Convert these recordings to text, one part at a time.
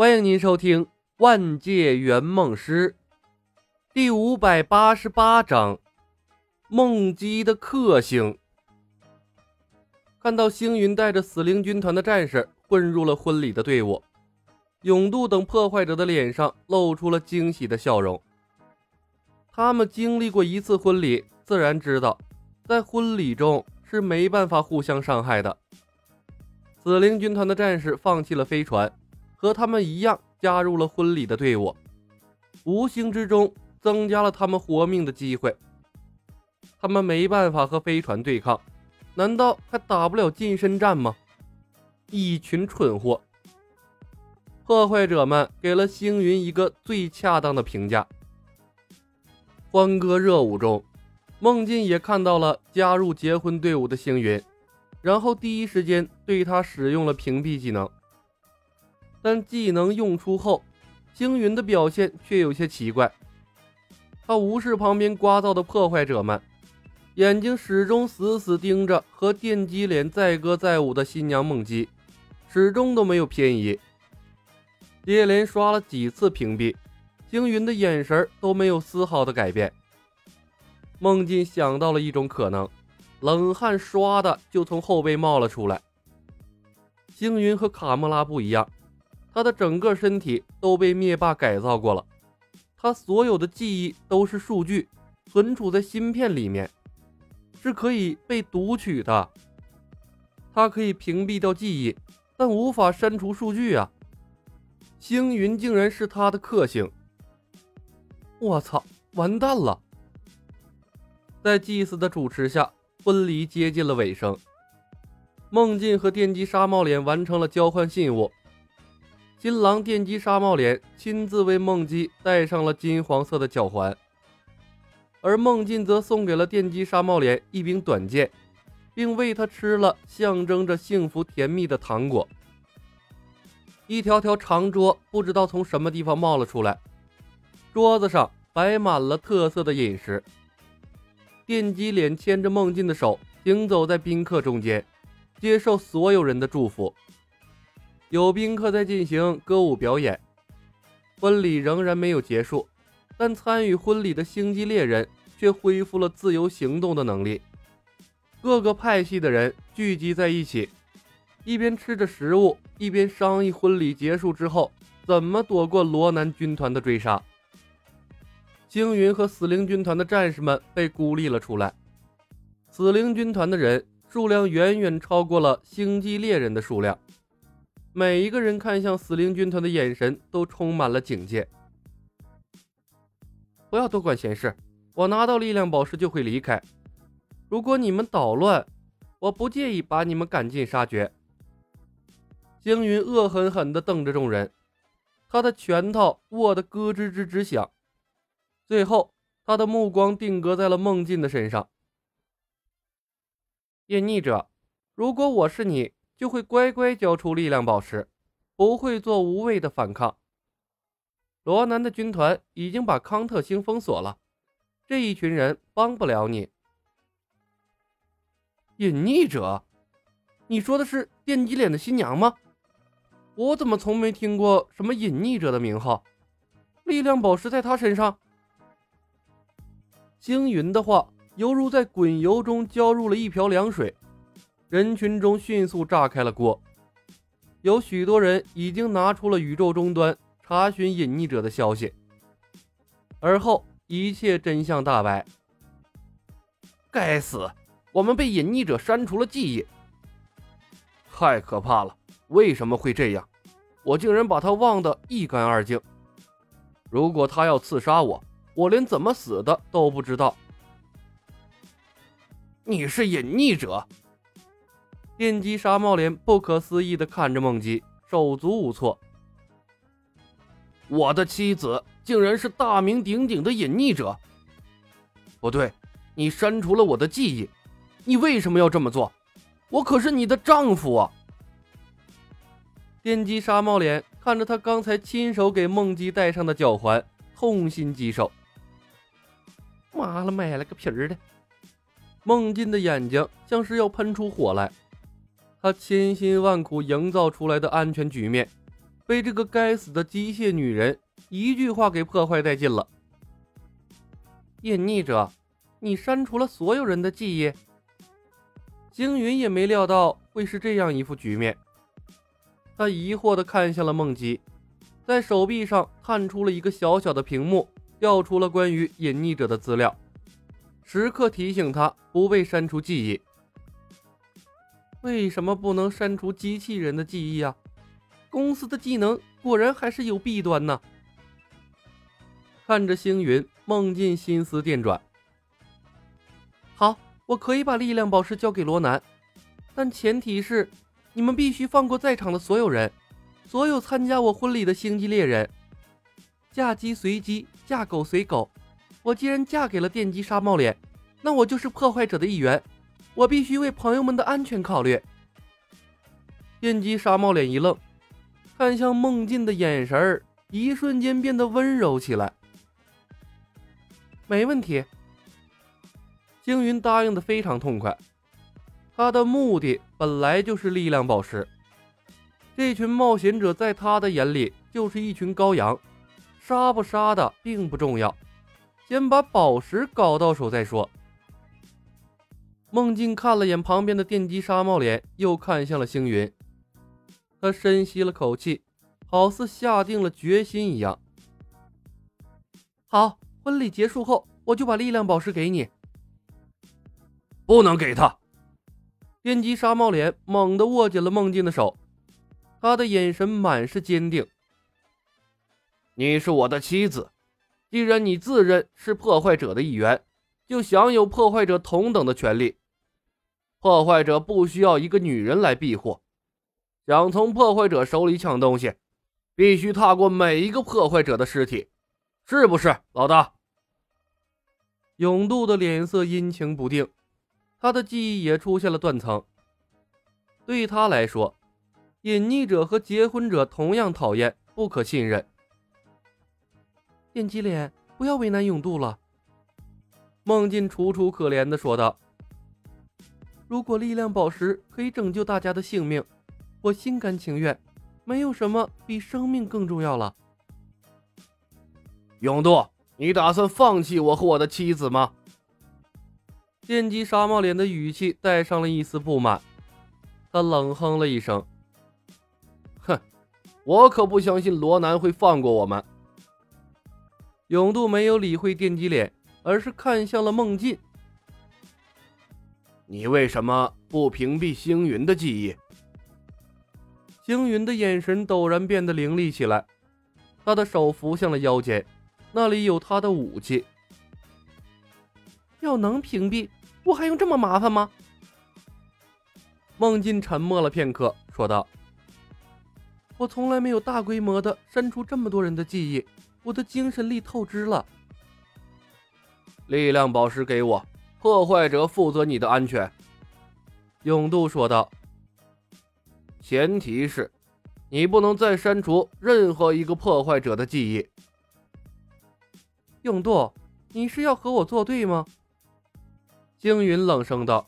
欢迎您收听《万界圆梦师》第五百八十八章《梦姬的克星》。看到星云带着死灵军团的战士混入了婚礼的队伍，永渡等破坏者的脸上露出了惊喜的笑容。他们经历过一次婚礼，自然知道，在婚礼中是没办法互相伤害的。死灵军团的战士放弃了飞船。和他们一样加入了婚礼的队伍，无形之中增加了他们活命的机会。他们没办法和飞船对抗，难道还打不了近身战吗？一群蠢货！破坏者们给了星云一个最恰当的评价。欢歌热舞中，梦境也看到了加入结婚队伍的星云，然后第一时间对他使用了屏蔽技能。但技能用出后，星云的表现却有些奇怪。他无视旁边刮噪的破坏者们，眼睛始终死死盯着和电击脸载歌载舞的新娘梦姬，始终都没有偏移。接连刷了几次屏蔽，星云的眼神都没有丝毫的改变。梦境想到了一种可能，冷汗唰的就从后背冒了出来。星云和卡莫拉不一样。他的整个身体都被灭霸改造过了，他所有的记忆都是数据，存储在芯片里面，是可以被读取的。他可以屏蔽掉记忆，但无法删除数据啊！星云竟然是他的克星！我操，完蛋了！在祭司的主持下，婚礼接近了尾声。梦境和电击沙帽脸完成了交换信物。新郎电击沙帽脸亲自为梦姬戴上了金黄色的脚环，而梦境则送给了电击沙帽脸一柄短剑，并喂他吃了象征着幸福甜蜜的糖果。一条条长桌不知道从什么地方冒了出来，桌子上摆满了特色的饮食。电击脸牵着梦境的手行走在宾客中间，接受所有人的祝福。有宾客在进行歌舞表演，婚礼仍然没有结束，但参与婚礼的星际猎人却恢复了自由行动的能力。各个派系的人聚集在一起，一边吃着食物，一边商议婚礼结束之后怎么躲过罗南军团的追杀。星云和死灵军团的战士们被孤立了出来，死灵军团的人数量远远超过了星际猎人的数量。每一个人看向死灵军团的眼神都充满了警戒。不要多管闲事，我拿到力量宝石就会离开。如果你们捣乱，我不介意把你们赶尽杀绝。星云恶狠狠地瞪着众人，他的拳头握得咯吱吱直响。最后，他的目光定格在了梦境的身上。隐匿者，如果我是你。就会乖乖交出力量宝石，不会做无谓的反抗。罗南的军团已经把康特星封锁了，这一群人帮不了你。隐匿者，你说的是电击脸的新娘吗？我怎么从没听过什么隐匿者的名号？力量宝石在他身上？星云的话犹如在滚油中浇入了一瓢凉水。人群中迅速炸开了锅，有许多人已经拿出了宇宙终端查询隐匿者的消息，而后一切真相大白。该死，我们被隐匿者删除了记忆，太可怕了！为什么会这样？我竟然把他忘得一干二净。如果他要刺杀我，我连怎么死的都不知道。你是隐匿者？电击沙帽脸不可思议地看着梦姬，手足无措。我的妻子竟然是大名鼎鼎的隐匿者！不对，你删除了我的记忆，你为什么要这么做？我可是你的丈夫啊！电击沙帽脸看着他刚才亲手给梦姬戴上的脚环，痛心疾首。妈了，买了个皮儿的！梦境的眼睛像是要喷出火来。他千辛万苦营造出来的安全局面，被这个该死的机械女人一句话给破坏殆尽了。隐匿者，你删除了所有人的记忆。星云也没料到会是这样一副局面，他疑惑地看向了梦姬，在手臂上探出了一个小小的屏幕，调出了关于隐匿者的资料，时刻提醒他不被删除记忆。为什么不能删除机器人的记忆啊？公司的技能果然还是有弊端呢。看着星云，梦境心思电转。好，我可以把力量宝石交给罗南，但前提是你们必须放过在场的所有人，所有参加我婚礼的星际猎人。嫁鸡随鸡，嫁狗随狗。我既然嫁给了电击沙帽脸，那我就是破坏者的一员。我必须为朋友们的安全考虑。电击沙帽脸一愣，看向梦境的眼神儿一瞬间变得温柔起来。没问题。星云答应的非常痛快。他的目的本来就是力量宝石。这群冒险者在他的眼里就是一群羔羊，杀不杀的并不重要，先把宝石搞到手再说。梦境看了眼旁边的电击沙帽脸，又看向了星云。他深吸了口气，好似下定了决心一样。好，婚礼结束后，我就把力量宝石给你。不能给他！电击沙帽脸猛地握紧了梦境的手，他的眼神满是坚定。你是我的妻子，既然你自认是破坏者的一员，就享有破坏者同等的权利。破坏者不需要一个女人来庇护，想从破坏者手里抢东西，必须踏过每一个破坏者的尸体，是不是，老大？永渡的脸色阴晴不定，他的记忆也出现了断层。对他来说，隐匿者和结婚者同样讨厌，不可信任。电击脸，不要为难永渡了。梦境楚楚可怜的说道。如果力量宝石可以拯救大家的性命，我心甘情愿。没有什么比生命更重要了。永渡，你打算放弃我和我的妻子吗？电击沙帽脸的语气带上了一丝不满，他冷哼了一声：“哼，我可不相信罗南会放过我们。”永渡没有理会电击脸，而是看向了梦境。你为什么不屏蔽星云的记忆？星云的眼神陡然变得凌厉起来，他的手扶向了腰间，那里有他的武器。要能屏蔽，我还用这么麻烦吗？梦境沉默了片刻，说道：“我从来没有大规模的删除这么多人的记忆，我的精神力透支了。力量宝石给我。”破坏者负责你的安全，永渡说道。前提是，你不能再删除任何一个破坏者的记忆。永渡，你是要和我作对吗？星云冷声道。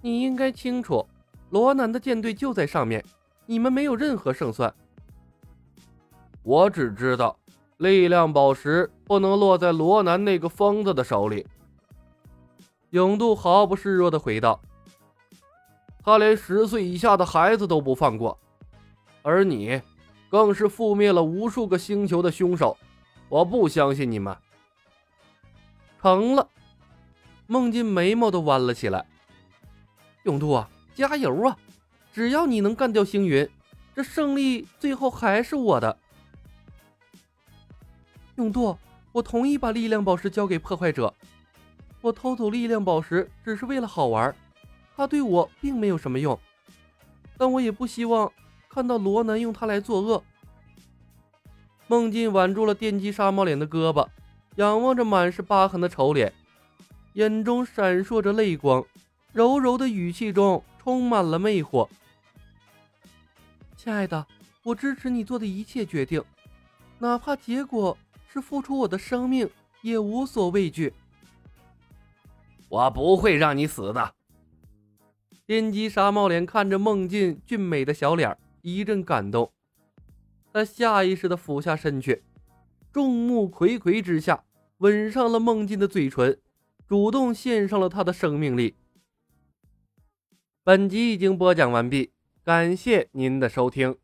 你应该清楚，罗南的舰队就在上面，你们没有任何胜算。我只知道，力量宝石不能落在罗南那个疯子的手里。永渡毫不示弱地回道：“他连十岁以下的孩子都不放过，而你，更是覆灭了无数个星球的凶手。我不相信你们。”成了，梦境眉毛都弯了起来。永渡啊，加油啊！只要你能干掉星云，这胜利最后还是我的。永渡，我同意把力量宝石交给破坏者。我偷走力量宝石只是为了好玩，它对我并没有什么用，但我也不希望看到罗南用它来作恶。梦境挽住了电击沙猫脸的胳膊，仰望着满是疤痕的丑脸，眼中闪烁着泪光，柔柔的语气中充满了魅惑。亲爱的，我支持你做的一切决定，哪怕结果是付出我的生命，也无所畏惧。我不会让你死的。电击沙帽脸看着梦境俊美的小脸，一阵感动。他下意识地俯下身去，众目睽睽之下吻上了孟进的嘴唇，主动献上了他的生命力。本集已经播讲完毕，感谢您的收听。